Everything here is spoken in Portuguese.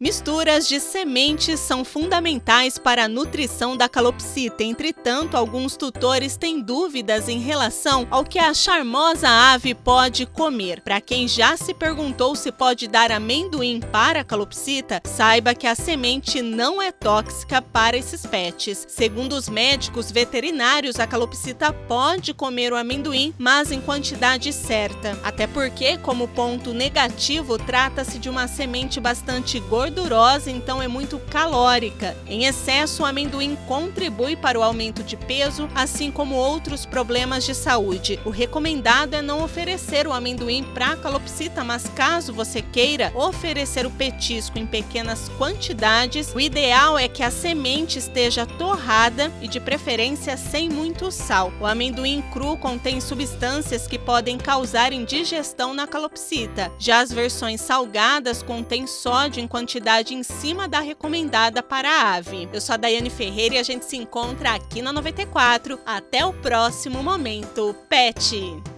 Misturas de sementes são fundamentais para a nutrição da calopsita. Entretanto, alguns tutores têm dúvidas em relação ao que a charmosa ave pode comer. Para quem já se perguntou se pode dar amendoim para a calopsita, saiba que a semente não é tóxica para esses pets. Segundo os médicos veterinários, a calopsita pode comer o amendoim, mas em quantidade certa. Até porque, como ponto negativo, trata-se de uma semente bastante gorda gordurosa, então é muito calórica. Em excesso, o amendoim contribui para o aumento de peso, assim como outros problemas de saúde. O recomendado é não oferecer o amendoim para calopsita, mas caso você queira oferecer o petisco em pequenas quantidades, o ideal é que a semente esteja torrada e de preferência sem muito sal. O amendoim cru contém substâncias que podem causar indigestão na calopsita. Já as versões salgadas contêm sódio em quantidade quantidade em cima da recomendada para a ave. Eu sou a Daiane Ferreira e a gente se encontra aqui na 94. Até o próximo momento. Pet!